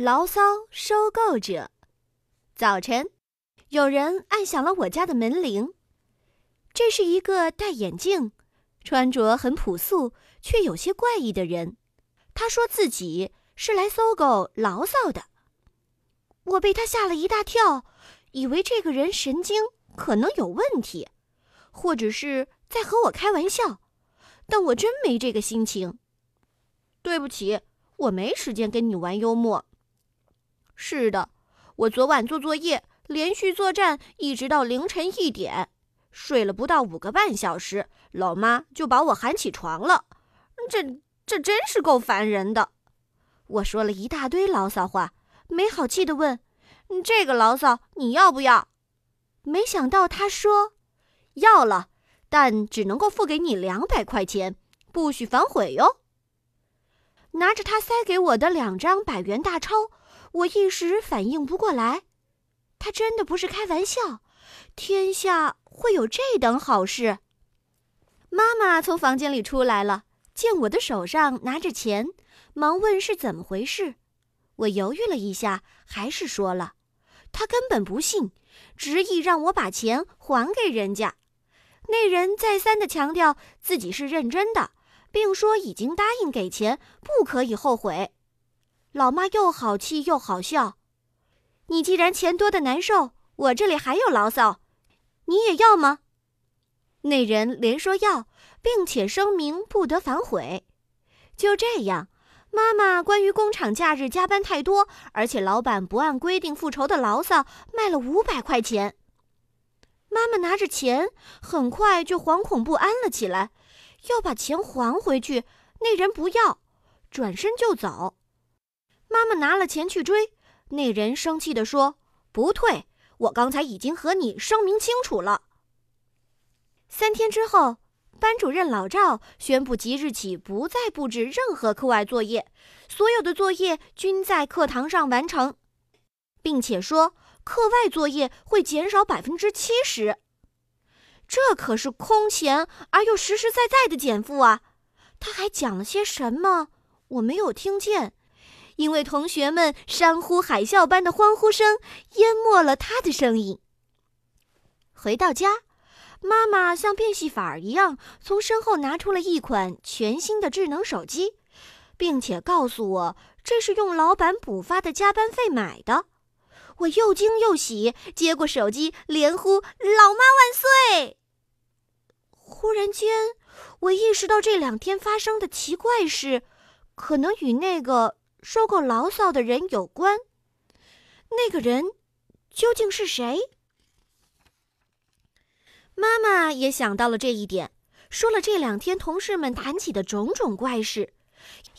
牢骚收购者。早晨，有人按响了我家的门铃。这是一个戴眼镜、穿着很朴素却有些怪异的人。他说自己是来搜狗牢骚的。我被他吓了一大跳，以为这个人神经可能有问题，或者是在和我开玩笑。但我真没这个心情。对不起，我没时间跟你玩幽默。是的，我昨晚做作业，连续作战，一直到凌晨一点，睡了不到五个半小时，老妈就把我喊起床了。这这真是够烦人的。我说了一大堆牢骚话，没好气的问：“这个牢骚你要不要？”没想到他说：“要了。”但只能够付给你两百块钱，不许反悔哟。拿着他塞给我的两张百元大钞，我一时反应不过来，他真的不是开玩笑，天下会有这等好事？妈妈从房间里出来了，见我的手上拿着钱，忙问是怎么回事。我犹豫了一下，还是说了。他根本不信，执意让我把钱还给人家。那人再三的强调自己是认真的，并说已经答应给钱，不可以后悔。老妈又好气又好笑：“你既然钱多的难受，我这里还有牢骚，你也要吗？”那人连说要，并且声明不得反悔。就这样，妈妈关于工厂假日加班太多，而且老板不按规定复仇的牢骚卖了五百块钱。妈妈拿着钱，很快就惶恐不安了起来，要把钱还回去。那人不要，转身就走。妈妈拿了钱去追，那人生气地说：“不退，我刚才已经和你声明清楚了。”三天之后，班主任老赵宣布即日起不再布置任何课外作业，所有的作业均在课堂上完成，并且说。课外作业会减少百分之七十，这可是空前而又实实在在的减负啊！他还讲了些什么？我没有听见，因为同学们山呼海啸般的欢呼声淹没了他的声音。回到家，妈妈像变戏法一样从身后拿出了一款全新的智能手机，并且告诉我这是用老板补发的加班费买的。我又惊又喜，接过手机，连呼“老妈万岁”。忽然间，我意识到这两天发生的奇怪事，可能与那个收购牢骚的人有关。那个人究竟是谁？妈妈也想到了这一点，说了这两天同事们谈起的种种怪事：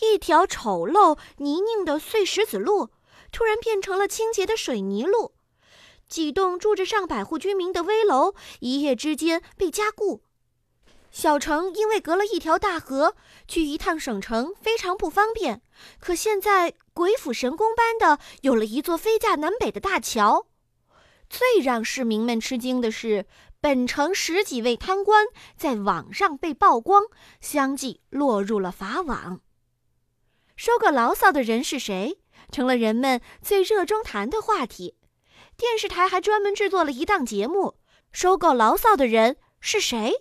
一条丑陋泥泞的碎石子路。突然变成了清洁的水泥路，几栋住着上百户居民的危楼一夜之间被加固。小城因为隔了一条大河，去一趟省城非常不方便。可现在鬼斧神工般的有了一座飞架南北的大桥。最让市民们吃惊的是，本城十几位贪官在网上被曝光，相继落入了法网。收个牢骚的人是谁？成了人们最热衷谈的话题。电视台还专门制作了一档节目：“收购牢骚的人是谁？”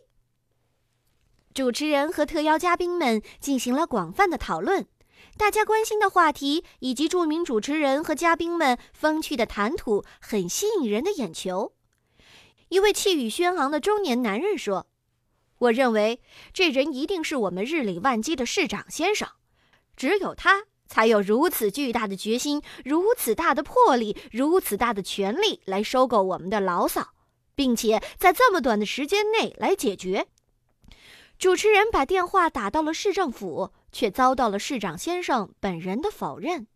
主持人和特邀嘉宾们进行了广泛的讨论，大家关心的话题以及著名主持人和嘉宾们风趣的谈吐，很吸引人的眼球。一位气宇轩昂的中年男人说：“我认为这人一定是我们日理万机的市长先生，只有他。”才有如此巨大的决心，如此大的魄力，如此大的权力来收购我们的牢骚，并且在这么短的时间内来解决。主持人把电话打到了市政府，却遭到了市长先生本人的否认。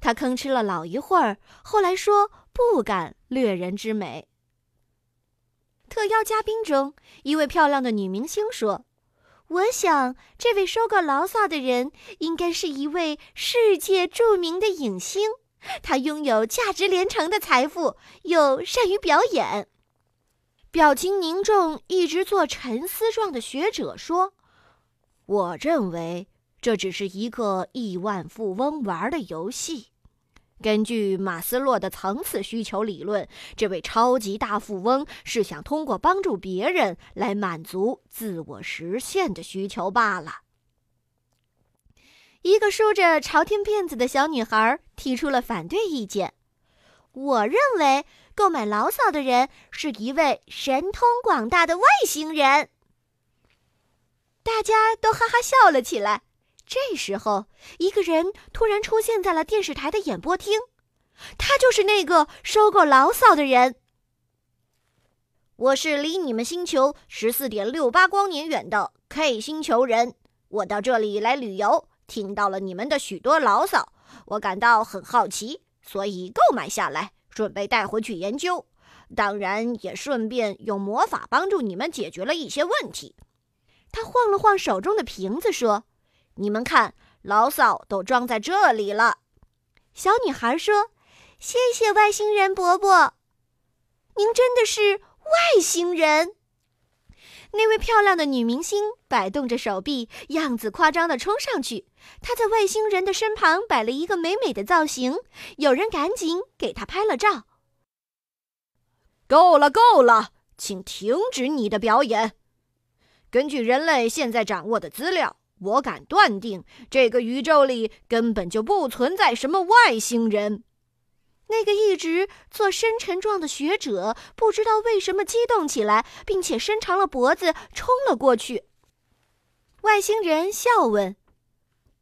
他吭哧了老一会儿，后来说不敢掠人之美。特邀嘉宾中，一位漂亮的女明星说。我想，这位收购牢骚的人应该是一位世界著名的影星。他拥有价值连城的财富，又善于表演。表情凝重、一直做沉思状的学者说：“我认为这只是一个亿万富翁玩的游戏。根据马斯洛的层次需求理论，这位超级大富翁是想通过帮助别人来满足自我实现的需求罢了。一个梳着朝天辫子的小女孩提出了反对意见：“我认为购买牢骚的人是一位神通广大的外星人。”大家都哈哈笑了起来。这时候，一个人突然出现在了电视台的演播厅，他就是那个收购牢骚的人。我是离你们星球十四点六八光年远的 K 星球人，我到这里来旅游，听到了你们的许多牢骚，我感到很好奇，所以购买下来，准备带回去研究，当然也顺便用魔法帮助你们解决了一些问题。他晃了晃手中的瓶子，说。你们看，牢骚都装在这里了。小女孩说：“谢谢外星人伯伯，您真的是外星人。”那位漂亮的女明星摆动着手臂，样子夸张的冲上去。他在外星人的身旁摆了一个美美的造型，有人赶紧给他拍了照。够了，够了，请停止你的表演。根据人类现在掌握的资料。我敢断定，这个宇宙里根本就不存在什么外星人。那个一直做深沉状的学者不知道为什么激动起来，并且伸长了脖子冲了过去。外星人笑问：“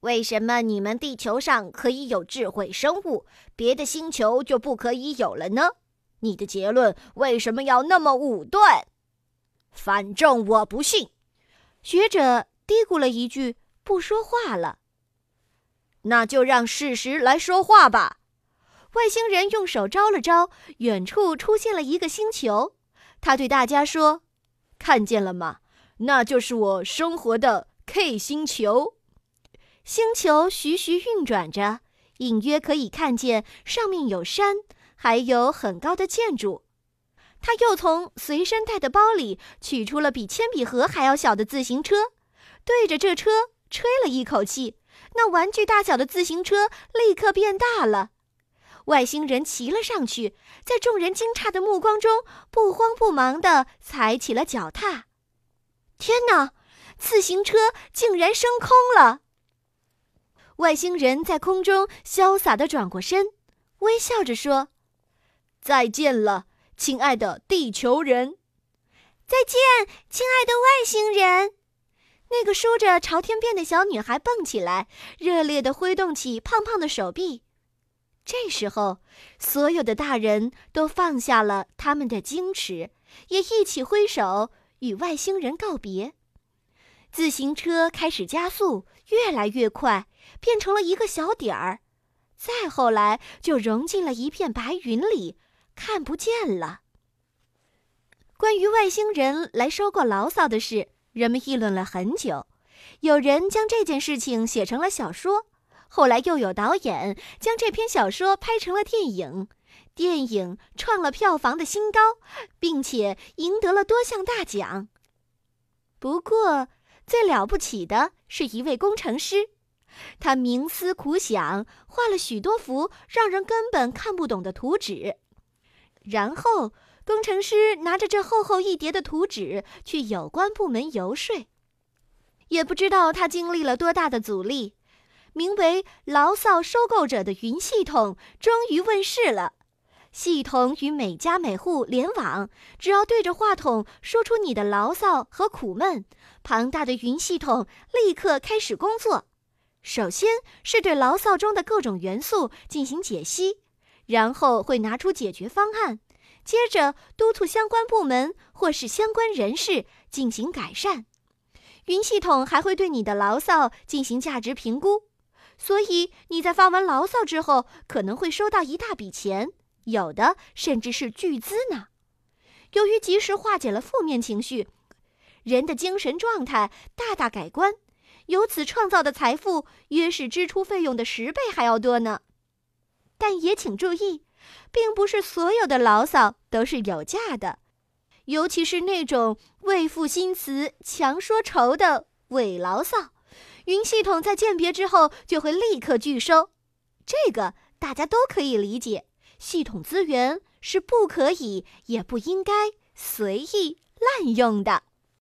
为什么你们地球上可以有智慧生物，别的星球就不可以有了呢？你的结论为什么要那么武断？”反正我不信，学者。嘀咕了一句，不说话了。那就让事实来说话吧。外星人用手招了招，远处出现了一个星球。他对大家说：“看见了吗？那就是我生活的 K 星球。星球徐徐运转着，隐约可以看见上面有山，还有很高的建筑。”他又从随身带的包里取出了比铅笔盒还要小的自行车。对着这车吹了一口气，那玩具大小的自行车立刻变大了。外星人骑了上去，在众人惊诧的目光中，不慌不忙地踩起了脚踏。天哪，自行车竟然升空了！外星人在空中潇洒地转过身，微笑着说：“再见了，亲爱的地球人！再见，亲爱的外星人！”那个梳着朝天辫的小女孩蹦起来，热烈地挥动起胖胖的手臂。这时候，所有的大人都放下了他们的矜持，也一起挥手与外星人告别。自行车开始加速，越来越快，变成了一个小点儿，再后来就融进了一片白云里，看不见了。关于外星人来收购牢骚的事。人们议论了很久，有人将这件事情写成了小说，后来又有导演将这篇小说拍成了电影，电影创了票房的新高，并且赢得了多项大奖。不过，最了不起的是一位工程师，他冥思苦想，画了许多幅让人根本看不懂的图纸，然后。工程师拿着这厚厚一叠的图纸去有关部门游说，也不知道他经历了多大的阻力。名为“牢骚收购者”的云系统终于问世了。系统与每家每户联网，只要对着话筒说出你的牢骚和苦闷，庞大的云系统立刻开始工作。首先是对牢骚中的各种元素进行解析，然后会拿出解决方案。接着督促相关部门或是相关人士进行改善，云系统还会对你的牢骚进行价值评估，所以你在发完牢骚之后可能会收到一大笔钱，有的甚至是巨资呢。由于及时化解了负面情绪，人的精神状态大大改观，由此创造的财富约是支出费用的十倍还要多呢。但也请注意。并不是所有的牢骚都是有价的，尤其是那种为赋新词强说愁的伪牢骚，云系统在鉴别之后就会立刻拒收。这个大家都可以理解，系统资源是不可以也不应该随意滥用的。